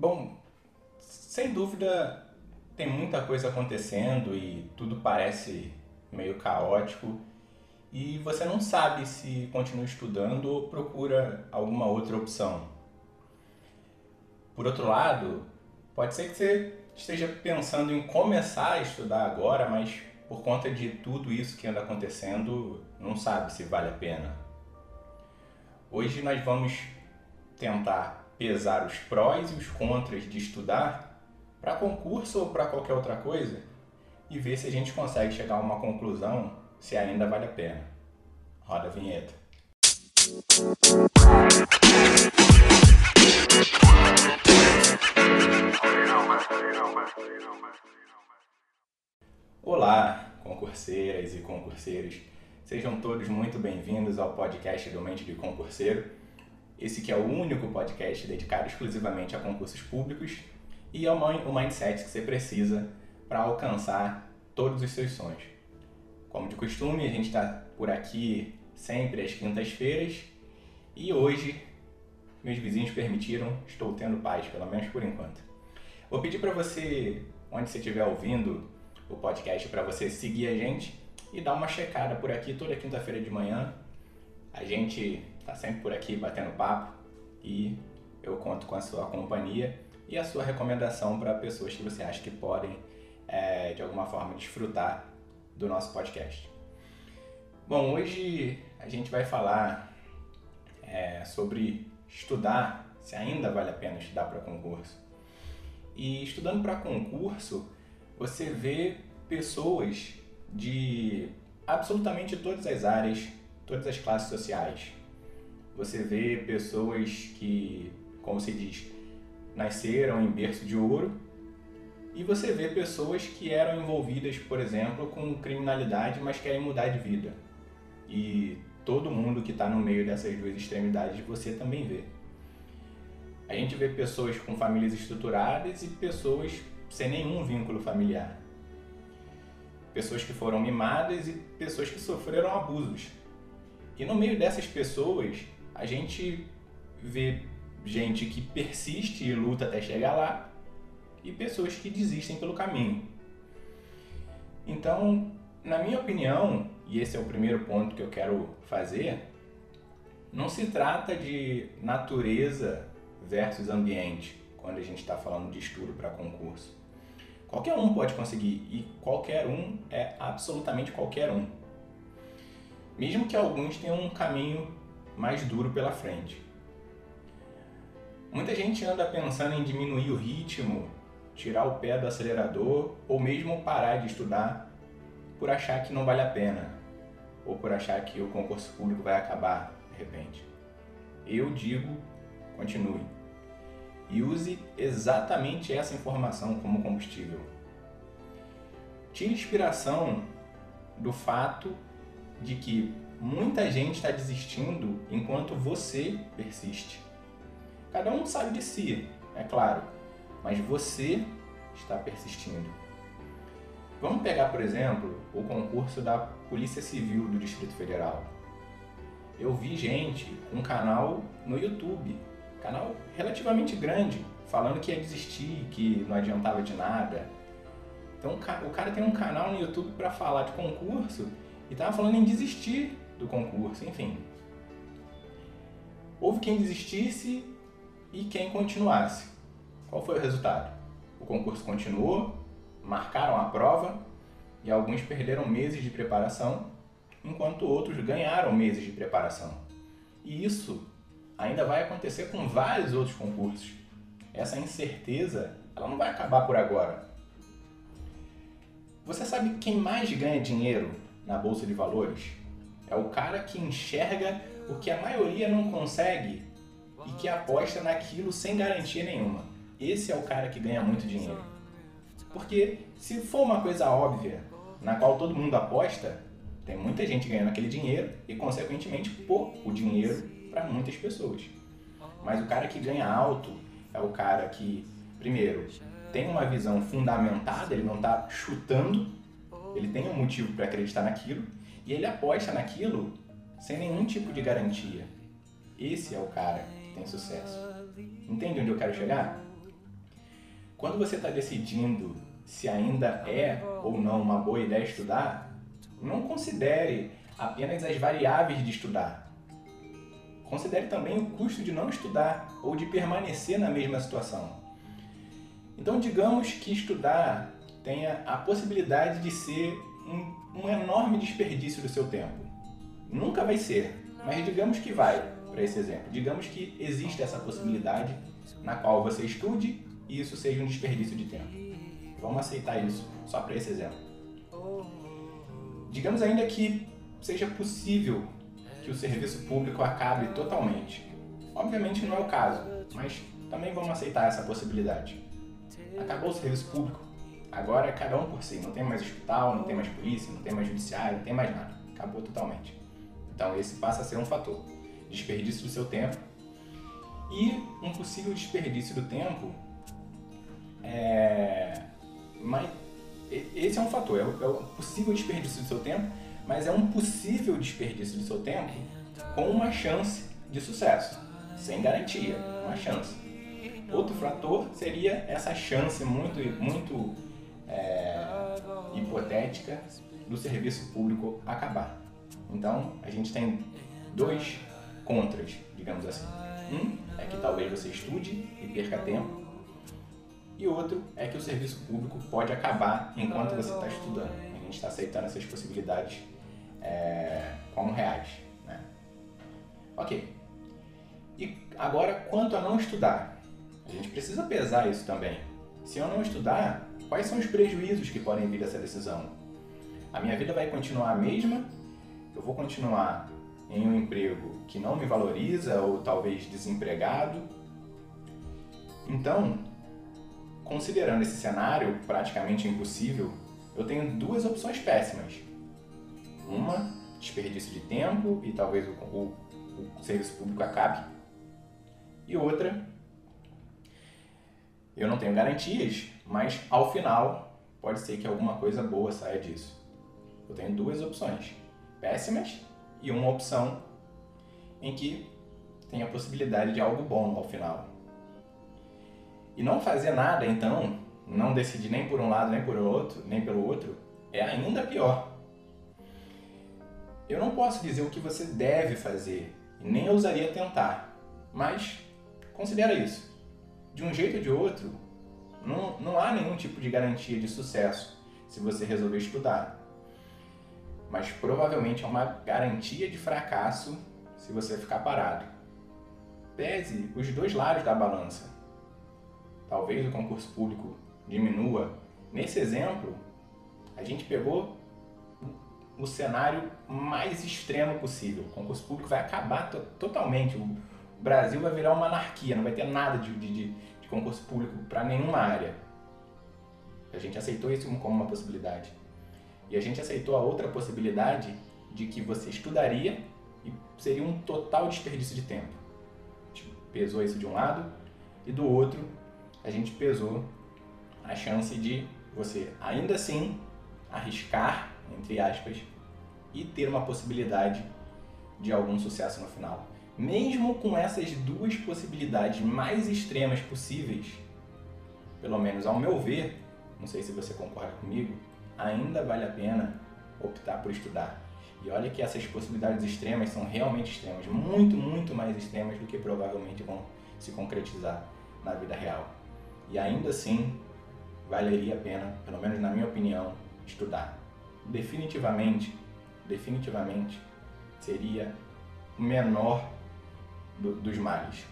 Bom, sem dúvida tem muita coisa acontecendo e tudo parece meio caótico e você não sabe se continua estudando ou procura alguma outra opção. Por outro lado, pode ser que você esteja pensando em começar a estudar agora, mas por conta de tudo isso que anda acontecendo, não sabe se vale a pena. Hoje nós vamos tentar pesar os prós e os contras de estudar para concurso ou para qualquer outra coisa e ver se a gente consegue chegar a uma conclusão se ainda vale a pena. Roda a vinheta. Olá, concurseiras e concurseiros. Sejam todos muito bem-vindos ao podcast do Mente de Concurseiro esse que é o único podcast dedicado exclusivamente a concursos públicos e ao o mindset que você precisa para alcançar todos os seus sonhos. Como de costume, a gente está por aqui sempre às quintas-feiras e hoje meus vizinhos permitiram, estou tendo paz, pelo menos por enquanto. Vou pedir para você, onde você estiver ouvindo o podcast, para você seguir a gente e dar uma checada por aqui toda quinta-feira de manhã. A gente está sempre por aqui batendo papo e eu conto com a sua companhia e a sua recomendação para pessoas que você acha que podem, é, de alguma forma, desfrutar do nosso podcast. Bom, hoje a gente vai falar é, sobre estudar, se ainda vale a pena estudar para concurso. E estudando para concurso, você vê pessoas de absolutamente todas as áreas, todas as classes sociais, você vê pessoas que, como se diz, nasceram em berço de ouro, e você vê pessoas que eram envolvidas, por exemplo, com criminalidade, mas querem mudar de vida. E todo mundo que está no meio dessas duas extremidades você também vê. A gente vê pessoas com famílias estruturadas e pessoas sem nenhum vínculo familiar. Pessoas que foram mimadas e pessoas que sofreram abusos. E no meio dessas pessoas, a gente vê gente que persiste e luta até chegar lá e pessoas que desistem pelo caminho. Então, na minha opinião, e esse é o primeiro ponto que eu quero fazer, não se trata de natureza versus ambiente quando a gente está falando de estudo para concurso. Qualquer um pode conseguir e qualquer um é absolutamente qualquer um. Mesmo que alguns tenham um caminho mais duro pela frente. Muita gente anda pensando em diminuir o ritmo, tirar o pé do acelerador ou mesmo parar de estudar por achar que não vale a pena ou por achar que o concurso público vai acabar de repente. Eu digo, continue. E use exatamente essa informação como combustível. Tire inspiração do fato de que muita gente está desistindo enquanto você persiste. Cada um sabe de si, é claro, mas você está persistindo. Vamos pegar, por exemplo, o concurso da Polícia Civil do Distrito Federal. Eu vi gente um canal no YouTube, canal relativamente grande, falando que ia desistir, que não adiantava de nada. Então o cara tem um canal no YouTube para falar de concurso e estava falando em desistir do concurso, enfim. Houve quem desistisse e quem continuasse. Qual foi o resultado? O concurso continuou, marcaram a prova e alguns perderam meses de preparação, enquanto outros ganharam meses de preparação. E isso ainda vai acontecer com vários outros concursos. Essa incerteza, ela não vai acabar por agora. Você sabe quem mais ganha dinheiro na bolsa de valores? É o cara que enxerga o que a maioria não consegue e que aposta naquilo sem garantia nenhuma. Esse é o cara que ganha muito dinheiro. Porque se for uma coisa óbvia, na qual todo mundo aposta, tem muita gente ganhando aquele dinheiro e, consequentemente, pouco dinheiro para muitas pessoas. Mas o cara que ganha alto é o cara que, primeiro, tem uma visão fundamentada, ele não está chutando, ele tem um motivo para acreditar naquilo e ele aposta naquilo sem nenhum tipo de garantia. Esse é o cara que tem sucesso. Entende onde eu quero chegar? quando você está decidindo se ainda é ou não uma boa ideia estudar, não considere apenas as variáveis de estudar. Considere também o custo de não estudar ou de permanecer na mesma situação. Então, digamos que estudar tenha a possibilidade de ser um, um enorme desperdício do seu tempo. Nunca vai ser, mas digamos que vai, para esse exemplo. Digamos que existe essa possibilidade na qual você estude e isso seja um desperdício de tempo. Vamos aceitar isso, só para esse exemplo. Digamos ainda que seja possível que o serviço público acabe totalmente. Obviamente não é o caso, mas também vamos aceitar essa possibilidade. Acabou o serviço público, agora é cada um por si. Não tem mais hospital, não tem mais polícia, não tem mais judiciário, não tem mais nada. Acabou totalmente. Então esse passa a ser um fator. Desperdício do seu tempo. E um possível desperdício do tempo é... Mas esse é um fator, é o possível desperdício do seu tempo, mas é um possível desperdício do seu tempo com uma chance de sucesso, sem garantia, uma chance. Outro fator seria essa chance muito, muito é, hipotética do serviço público acabar. Então, a gente tem dois contras, digamos assim. Um é que talvez você estude e perca tempo, e outro é que o serviço público pode acabar enquanto você está estudando. A gente está aceitando essas possibilidades é, como reais. Né? Ok. E agora, quanto a não estudar? A gente precisa pesar isso também. Se eu não estudar, quais são os prejuízos que podem vir dessa decisão? A minha vida vai continuar a mesma? Eu vou continuar em um emprego que não me valoriza ou talvez desempregado? Então, Considerando esse cenário praticamente impossível, eu tenho duas opções péssimas. Uma, desperdício de tempo e talvez o, o, o serviço público acabe. E outra, eu não tenho garantias, mas ao final pode ser que alguma coisa boa saia disso. Eu tenho duas opções, péssimas e uma opção em que tem a possibilidade de algo bom ao final. E não fazer nada, então, não decidir nem por um lado, nem por outro, nem pelo outro, é ainda pior. Eu não posso dizer o que você deve fazer, nem ousaria tentar, mas considera isso. De um jeito ou de outro, não, não há nenhum tipo de garantia de sucesso se você resolver estudar. Mas provavelmente é uma garantia de fracasso se você ficar parado. Pese os dois lados da balança talvez o concurso público diminua. Nesse exemplo, a gente pegou o cenário mais extremo possível. O concurso público vai acabar totalmente. Brasil vai virar uma anarquia, não vai ter nada de, de, de concurso público para nenhuma área. A gente aceitou isso como uma possibilidade. E a gente aceitou a outra possibilidade de que você estudaria e seria um total desperdício de tempo. A gente pesou isso de um lado e do outro a gente pesou a chance de você ainda assim arriscar, entre aspas, e ter uma possibilidade de algum sucesso no final. Mesmo com essas duas possibilidades mais extremas possíveis, pelo menos ao meu ver, não sei se você concorda comigo, ainda vale a pena optar por estudar. E olha que essas possibilidades extremas são realmente extremas, muito, muito mais extremas do que provavelmente vão se concretizar na vida real. E ainda assim, valeria a pena, pelo menos na minha opinião, estudar. Definitivamente, definitivamente, seria o menor do, dos males.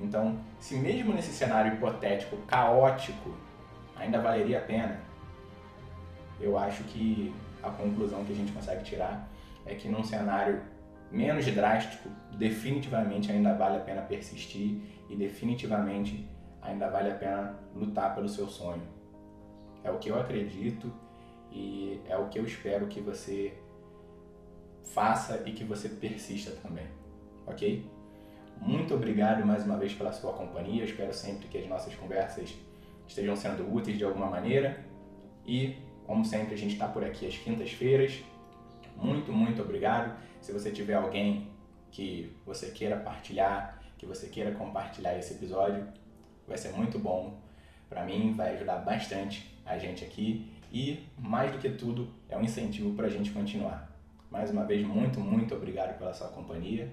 Então, se mesmo nesse cenário hipotético, caótico, ainda valeria a pena, eu acho que a conclusão que a gente consegue tirar é que num cenário menos drástico, definitivamente ainda vale a pena persistir e definitivamente ainda vale a pena lutar pelo seu sonho. É o que eu acredito e é o que eu espero que você faça e que você persista também, ok? Muito obrigado mais uma vez pela sua companhia. Eu espero sempre que as nossas conversas estejam sendo úteis de alguma maneira. E, como sempre, a gente está por aqui às quintas-feiras. Muito, muito obrigado. Se você tiver alguém que você queira partilhar, que você queira compartilhar esse episódio, vai ser muito bom para mim vai ajudar bastante a gente aqui e, mais do que tudo, é um incentivo para a gente continuar. Mais uma vez, muito, muito obrigado pela sua companhia